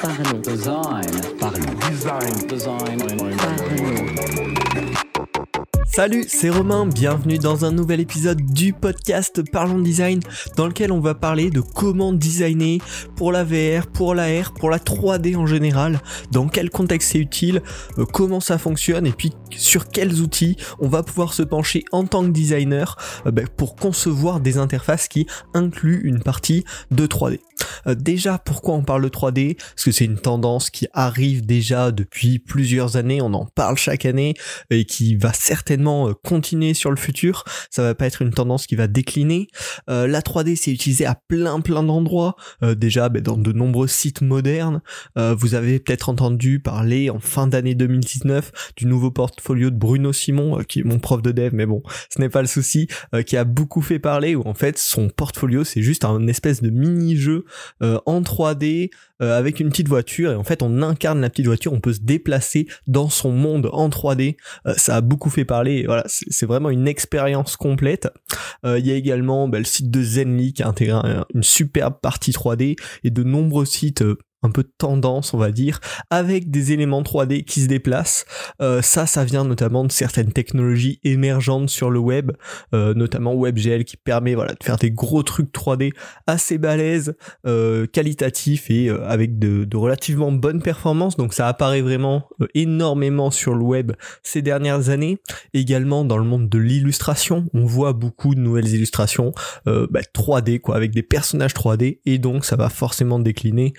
Parlons. Design. Parlons. Design. Design. Parlons. Salut, c'est Romain, bienvenue dans un nouvel épisode du podcast Parlons Design dans lequel on va parler de comment designer pour la VR, pour la R, pour la 3D en général, dans quel contexte c'est utile, euh, comment ça fonctionne et puis sur quels outils on va pouvoir se pencher en tant que designer euh, ben, pour concevoir des interfaces qui incluent une partie de 3D. Euh, déjà, pourquoi on parle de 3D Parce que c'est une tendance qui arrive déjà depuis plusieurs années, on en parle chaque année et qui va certainement euh, continuer sur le futur. Ça va pas être une tendance qui va décliner. Euh, la 3D c'est utilisé à plein plein d'endroits. Déjà ben, dans de nombreux sites modernes. Vous avez peut-être entendu parler en fin d'année 2019 du nouveau portfolio de Bruno Simon, qui est mon prof de dev, mais bon, ce n'est pas le souci, qui a beaucoup fait parler. Où en fait son portfolio c'est juste un espèce de mini-jeu euh, en 3D euh, avec une petite voiture et en fait on incarne la petite voiture, on peut se déplacer dans son monde en 3D. Euh, ça a beaucoup fait parler. Voilà, c'est vraiment une expérience complète. Il y a également bah, le site de Zenly qui a intégré un- une superbe partie 3D et de nombreux sites. Un peu tendance, on va dire, avec des éléments 3D qui se déplacent. Euh, ça, ça vient notamment de certaines technologies émergentes sur le web, euh, notamment WebGL qui permet voilà de faire des gros trucs 3D assez balèzes, euh, qualitatifs et euh, avec de, de relativement bonnes performances. Donc ça apparaît vraiment euh, énormément sur le web ces dernières années. Également dans le monde de l'illustration, on voit beaucoup de nouvelles illustrations euh, bah, 3D quoi, avec des personnages 3D et donc ça va forcément décliner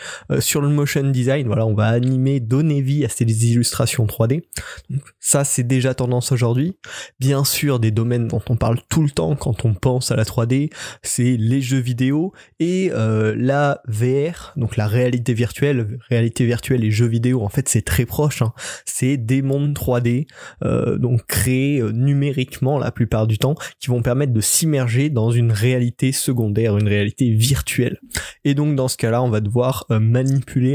sur le motion design. Voilà, on va animer, donner vie à ces illustrations 3D. Donc ça c'est déjà tendance aujourd'hui. Bien sûr, des domaines dont on parle tout le temps quand on pense à la 3D, c'est les jeux vidéo et euh, la VR, donc la réalité virtuelle. Réalité virtuelle et jeux vidéo, en fait, c'est très proche. hein. C'est des mondes 3D, euh, donc créés euh, numériquement la plupart du temps, qui vont permettre de s'immerger dans une réalité secondaire, une réalité virtuelle. Et donc dans ce cas-là, on va devoir euh,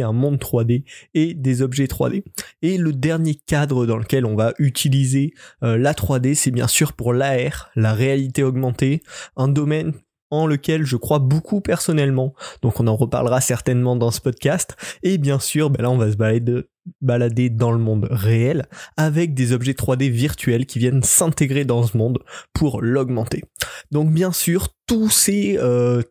un monde 3D et des objets 3D. Et le dernier cadre dans lequel on va utiliser euh, la 3D, c'est bien sûr pour l'AR, la réalité augmentée, un domaine en lequel je crois beaucoup personnellement. Donc on en reparlera certainement dans ce podcast. Et bien sûr, ben là on va se balader, balader dans le monde réel avec des objets 3D virtuels qui viennent s'intégrer dans ce monde pour l'augmenter. Donc bien sûr, tous ces euh,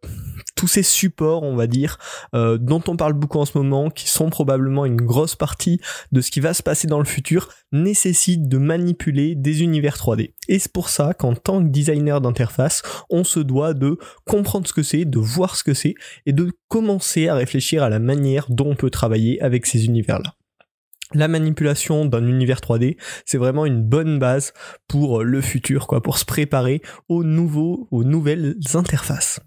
tous ces supports, on va dire, euh, dont on parle beaucoup en ce moment, qui sont probablement une grosse partie de ce qui va se passer dans le futur, nécessitent de manipuler des univers 3D. Et c'est pour ça qu'en tant que designer d'interface, on se doit de comprendre ce que c'est, de voir ce que c'est, et de commencer à réfléchir à la manière dont on peut travailler avec ces univers-là. La manipulation d'un univers 3D, c'est vraiment une bonne base pour le futur, quoi, pour se préparer aux nouveaux, aux nouvelles interfaces.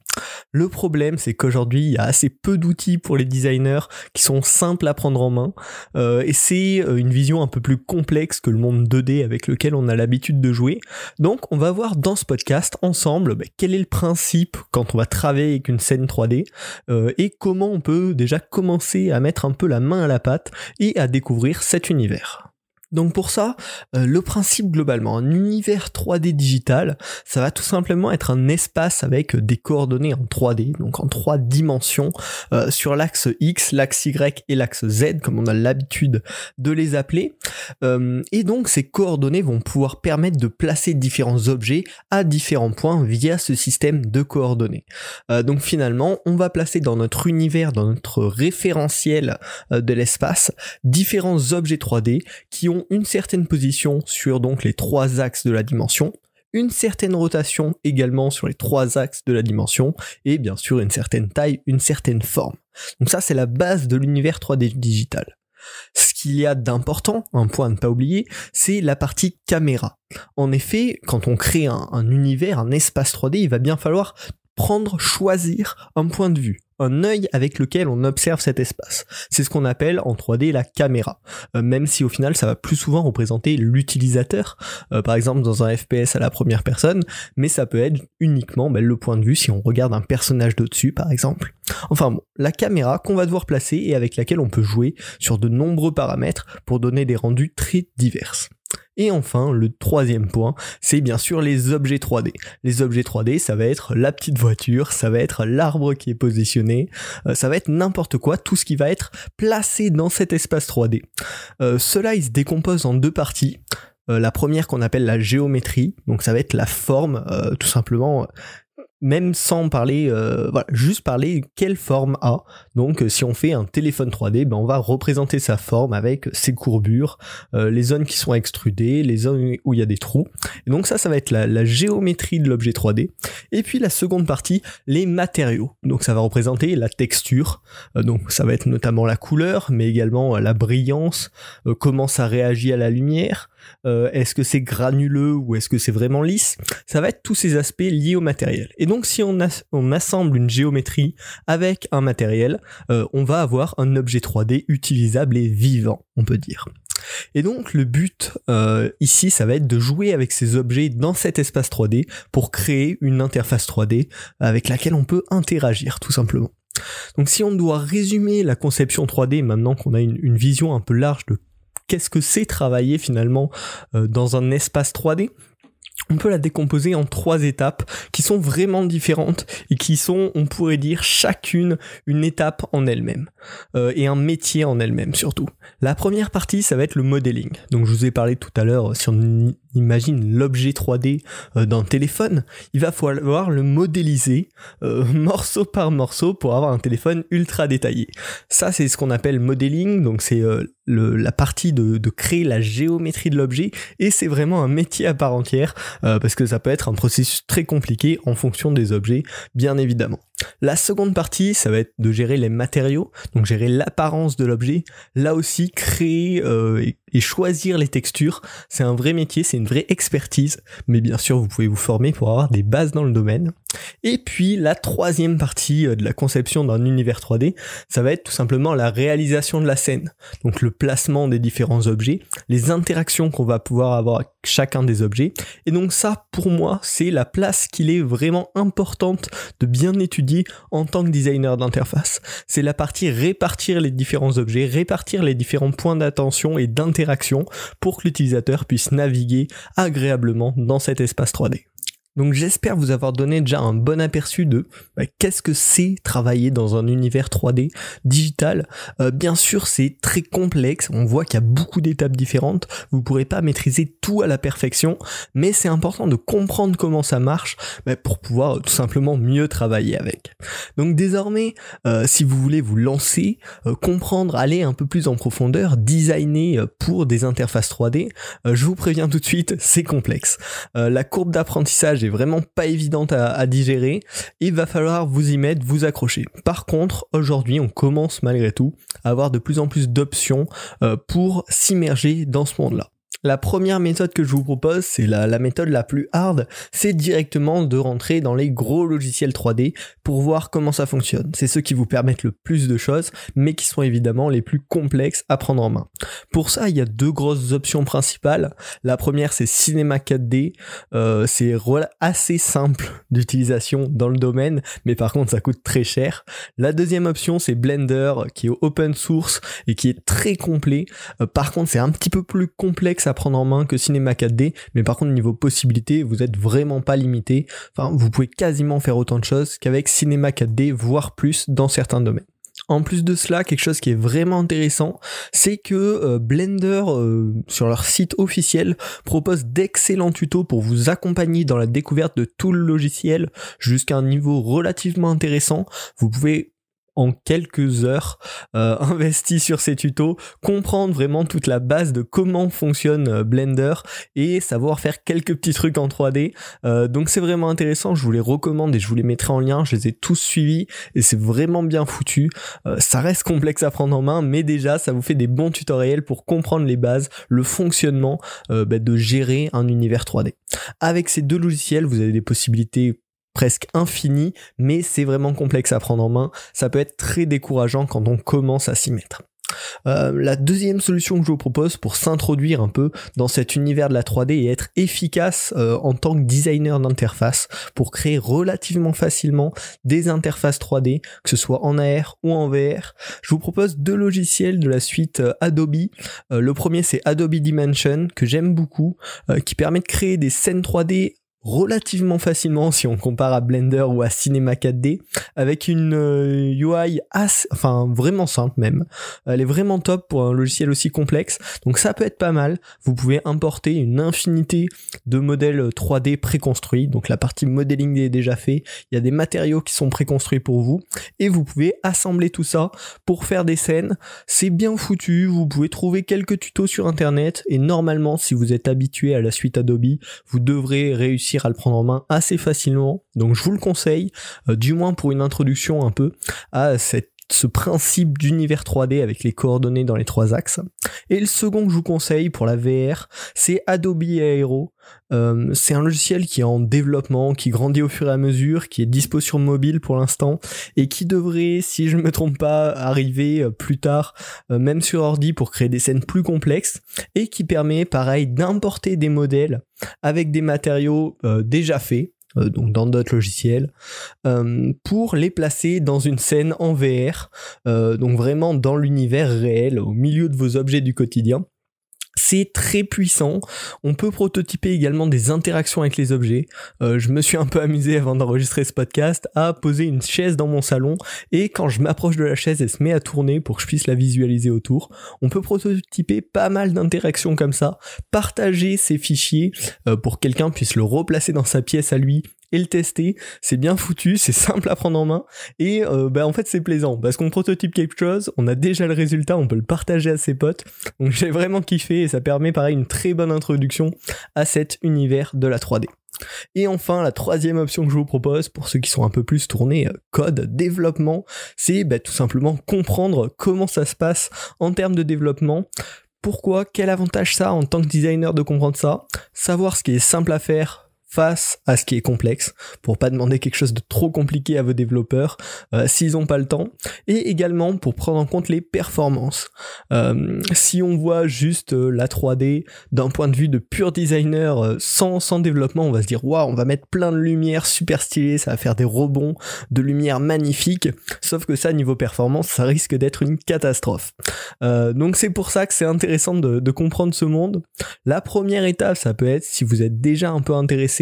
Le problème, c'est qu'aujourd'hui, il y a assez peu d'outils pour les designers qui sont simples à prendre en main, euh, et c'est euh, une vision un peu plus complexe que le monde 2D avec lequel on a l'habitude de jouer. Donc, on va voir dans ce podcast ensemble bah, quel est le principe quand on va travailler avec une scène 3D euh, et comment on peut déjà commencer à mettre un peu la main à la pâte et à découvrir cet univers. Donc pour ça, euh, le principe globalement, un univers 3D digital, ça va tout simplement être un espace avec des coordonnées en 3D, donc en trois dimensions, euh, sur l'axe X, l'axe Y et l'axe Z, comme on a l'habitude de les appeler. Euh, et donc ces coordonnées vont pouvoir permettre de placer différents objets à différents points via ce système de coordonnées. Euh, donc finalement, on va placer dans notre univers, dans notre référentiel euh, de l'espace, différents objets 3D qui ont une certaine position sur donc les trois axes de la dimension, une certaine rotation également sur les trois axes de la dimension, et bien sûr une certaine taille, une certaine forme. Donc ça c'est la base de l'univers 3D digital. Ce qu'il y a d'important, un point à ne pas oublier, c'est la partie caméra. En effet, quand on crée un, un univers, un espace 3D, il va bien falloir prendre, choisir un point de vue, un œil avec lequel on observe cet espace. C'est ce qu'on appelle en 3D la caméra. Euh, même si au final ça va plus souvent représenter l'utilisateur, euh, par exemple dans un FPS à la première personne, mais ça peut être uniquement ben, le point de vue si on regarde un personnage d'au-dessus par exemple. Enfin bon, la caméra qu'on va devoir placer et avec laquelle on peut jouer sur de nombreux paramètres pour donner des rendus très divers. Et enfin, le troisième point, c'est bien sûr les objets 3D. Les objets 3D, ça va être la petite voiture, ça va être l'arbre qui est positionné, euh, ça va être n'importe quoi, tout ce qui va être placé dans cet espace 3D. Euh, cela, il se décompose en deux parties. Euh, la première qu'on appelle la géométrie, donc ça va être la forme, tout simplement même sans parler, euh, voilà, juste parler quelle forme a. Donc si on fait un téléphone 3D, ben on va représenter sa forme avec ses courbures, euh, les zones qui sont extrudées, les zones où il y a des trous. Donc ça, ça va être la, géométrie de l'objet 3D. Et puis la seconde partie, les matériaux. Donc ça va représenter la texture. Euh, donc ça va être notamment la couleur, mais également la brillance, comment ça réagit à la lumière. Est-ce que c'est granuleux ou est-ce que c'est vraiment lisse? Ça va être tous ces aspects liés au matériel. Et donc si on, assemble une géométrie avec un matériel, euh, on va avoir un objet 3D utilisable et vivant, on peut dire. Et donc le but euh, ici, ça va être de jouer avec ces objets dans cet espace 3D pour créer une interface 3D avec laquelle on peut interagir tout simplement. Donc si on doit résumer la conception 3D maintenant qu'on a une, vision un peu large de qu'est-ce que c'est travailler finalement euh, dans un espace 3D, on peut la décomposer en trois étapes qui sont vraiment différentes et qui sont, on pourrait dire, chacune une étape en elle-même euh, et un métier en elle-même surtout. La première partie, ça va être le modeling. Donc je vous ai parlé tout à l'heure, si on imagine l'objet 3D euh, d'un téléphone, il va falloir le modéliser euh, morceau par morceau pour avoir un téléphone ultra détaillé. Ça, c'est ce qu'on appelle modeling, donc c'est la partie de, créer la géométrie de l'objet et c'est vraiment un métier à part entière parce que ça peut être un processus très compliqué en fonction des objets, bien évidemment. La seconde partie, ça va être de gérer les matériaux, donc gérer l'apparence de l'objet. Là aussi, créer euh, et choisir les textures, c'est un vrai métier, c'est une vraie expertise. Mais bien sûr, vous pouvez vous former pour avoir des bases dans le domaine. Et puis la troisième partie euh, de la conception d'un univers 3D, ça va être tout simplement la réalisation de la scène. Donc le placement des différents objets, les interactions qu'on va pouvoir avoir avec chacun des objets. Et donc ça, pour moi, c'est la place qu'il est vraiment importante de bien étudier en tant que designer d'interface. C'est la partie répartir les différents objets, répartir les différents points d'attention et d'interaction pour que l'utilisateur puisse naviguer agréablement dans cet espace 3D. Donc j'espère vous avoir donné déjà un bon aperçu de bah, qu'est-ce que c'est travailler dans un univers 3D digital. Euh, bien sûr c'est très complexe, on voit qu'il y a beaucoup d'étapes différentes, vous ne pourrez pas maîtriser tout à la perfection, mais c'est important de comprendre comment ça marche bah, pour pouvoir tout simplement mieux travailler avec. Donc désormais, euh, si vous voulez vous lancer, euh, comprendre, aller un peu plus en profondeur, designer pour des interfaces 3D, je vous préviens tout de suite, c'est complexe. la courbe d'apprentissage vraiment pas évidente à, digérer. Il va falloir vous y mettre, vous accrocher. Par contre, aujourd'hui, on commence malgré tout à avoir de plus en plus d'options euh, pour s'immerger dans ce monde-là. La première méthode que je vous propose, c'est la, méthode la plus hard, c'est directement de rentrer dans les gros logiciels 3D pour voir comment ça fonctionne. C'est ceux qui vous permettent le plus de choses, mais qui sont évidemment les plus complexes à prendre en main. Pour ça, il y a deux grosses options principales. La première, c'est Cinema 4D. Euh, c'est assez simple d'utilisation dans le domaine, mais par contre, ça coûte très cher. La deuxième option, c'est Blender, qui est open source et qui est très complet. Euh, par contre, c'est un petit peu plus complexe à prendre en main que Cinema 4D, mais par contre niveau possibilités, vous êtes vraiment pas limité. Enfin, vous pouvez quasiment faire autant de choses qu'avec Cinema 4D, voire plus dans certains domaines. En plus de cela, quelque chose qui est vraiment intéressant, c'est que euh, Blender, euh, sur leur site officiel, propose d'excellents tutos pour vous accompagner dans la découverte de tout le logiciel jusqu'à un niveau relativement intéressant. Vous pouvez en quelques heures euh, investi sur ces tutos, comprendre vraiment toute la base de comment fonctionne euh, Blender et savoir faire quelques petits trucs en 3D. Euh, donc c'est vraiment intéressant, je vous les recommande et je vous les mettrai en lien, je les ai tous suivis et c'est vraiment bien foutu. ça reste complexe à prendre en main, mais déjà ça vous fait des bons tutoriels pour comprendre les bases, le fonctionnement bah, de gérer un univers 3D. Avec ces deux logiciels, vous avez des possibilités presque infini, mais c'est vraiment complexe à prendre en main. Ça peut être très décourageant quand on commence à s'y mettre. Euh, la deuxième solution que je vous propose pour s'introduire un peu dans cet univers de la 3D et être efficace euh, en tant que designer d'interface pour créer relativement facilement des interfaces 3D, que ce soit en AR ou en VR, je vous propose deux logiciels de la suite euh, Adobe. le premier c'est Adobe Dimension que j'aime beaucoup, qui permet de créer des scènes 3D relativement facilement si on compare à Blender ou à Cinema 4D avec une UI euh, assez, enfin vraiment simple même. Elle est vraiment top pour un logiciel aussi complexe. Donc ça peut être pas mal. Vous pouvez importer une infinité de modèles 3D préconstruits. Donc la partie modeling est déjà fait. Il y a des matériaux qui sont préconstruits pour vous et vous pouvez assembler tout ça pour faire des scènes. C'est bien foutu. Vous pouvez trouver quelques tutos sur internet et normalement si vous êtes habitué à la suite Adobe, vous devrez réussir à le prendre en main assez facilement. Donc je vous le conseille, euh, du moins pour une introduction un peu à cette ce principe d'univers 3D avec les coordonnées dans les trois axes. Et le second que je vous conseille pour la VR, c'est Adobe Aero. Euh, c'est un logiciel qui est en développement, qui grandit au fur et à mesure, qui est dispo sur mobile pour l'instant et qui devrait, si je ne me trompe pas, arriver euh, plus tard, même sur ordi pour créer des scènes plus complexes et qui permet, pareil, d'importer des modèles avec des matériaux euh, déjà faits, euh, donc dans d'autres logiciels, euh, pour les placer dans une scène en VR, donc vraiment dans l'univers réel, au milieu de vos objets du quotidien. C'est très puissant. On peut prototyper également des interactions avec les objets. Euh, je me suis un peu amusé avant d'enregistrer ce podcast à poser une chaise dans mon salon et quand je m'approche de la chaise, elle se met à tourner pour que je puisse la visualiser autour. On peut prototyper pas mal d'interactions comme ça, partager ces fichiers euh, pour que quelqu'un puisse le replacer dans sa pièce à lui et le tester. C'est bien foutu, c'est simple à prendre en main et euh, bah, en fait c'est plaisant parce qu'on prototype quelque chose, on a déjà le résultat, on peut le partager à ses potes. Donc j'ai vraiment kiffé et ça permet pareil une très bonne introduction à cet univers de la 3D. Et enfin, la troisième option que je vous propose, pour ceux qui sont un peu plus tournés euh, code, développement, c'est bah, tout simplement comprendre comment ça se passe en termes de développement. Pourquoi? Quel avantage ça en tant que designer de comprendre ça? Savoir ce qui est simple à faire face à ce qui est complexe pour pas demander quelque chose de trop compliqué à vos développeurs euh, s'ils n'ont pas le temps et également pour prendre en compte les performances. Euh, si on voit juste euh, la 3D d'un point de vue de pur designer sans, sans développement on va se dire waouh on va mettre plein de lumière super stylée ça va faire des rebonds de lumière magnifiques. Sauf que ça niveau performance ça risque d'être une catastrophe. Donc c'est pour ça que c'est intéressant de comprendre ce monde. La première étape ça peut être si vous êtes déjà un peu intéressé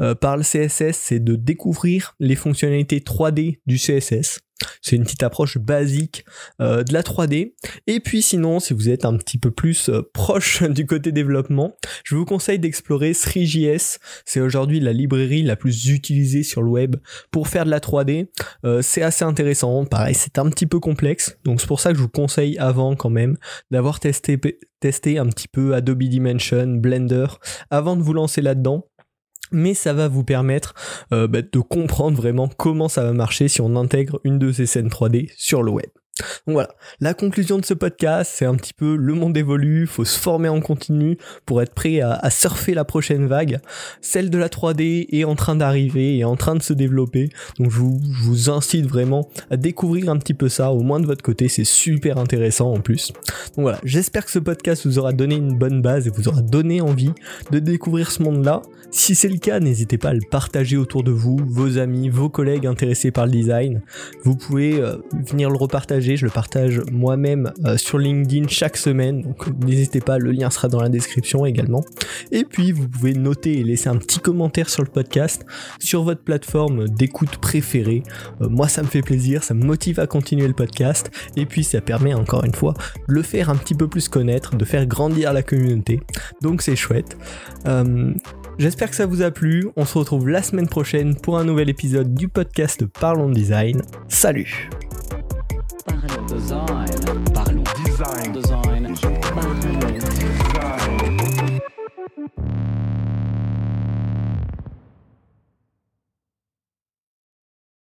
euh, par le CSS, c'est de découvrir les fonctionnalités 3D du CSS. C'est une petite approche basique euh, de la 3D. Et puis sinon, si vous êtes un petit peu plus euh, proche du côté développement, je vous conseille d'explorer 3JS. C'est aujourd'hui la librairie la plus utilisée sur le web pour faire de la 3D. c'est assez intéressant. Pareil, c'est un petit peu complexe. Donc c'est pour ça que je vous conseille avant quand même d'avoir testé, testé un petit peu Adobe Dimension, Blender, avant de vous lancer là-dedans mais ça va vous permettre euh, bah, de comprendre vraiment comment ça va marcher si on intègre une de ces scènes 3D sur le web. Donc voilà, la conclusion de ce podcast, c'est un petit peu le monde évolue, faut se former en continu pour être prêt à, surfer la prochaine vague. Celle de la 3D est en train d'arriver et en train de se développer. Donc je vous, je vous, incite vraiment à découvrir un petit peu ça, au moins de votre côté, c'est super intéressant en plus. Donc voilà, j'espère que ce podcast vous aura donné une bonne base et vous aura donné envie de découvrir ce monde-là. Si c'est le cas, n'hésitez pas à le partager autour de vous, vos amis, vos collègues intéressés par le design. Vous pouvez euh, venir le repartager, je le partage moi-même euh, sur LinkedIn chaque semaine, donc n'hésitez pas, le lien sera dans la description également. Et puis vous pouvez noter et laisser un petit commentaire sur le podcast sur votre plateforme d'écoute préférée. Euh, moi ça me fait plaisir, ça me motive à continuer le podcast et puis ça permet encore une fois de le faire un petit peu plus connaître, de faire grandir la communauté. Donc c'est chouette. J'espère que ça vous a plu. On se retrouve la semaine prochaine pour un nouvel épisode du podcast Parlons Design. Salut Design.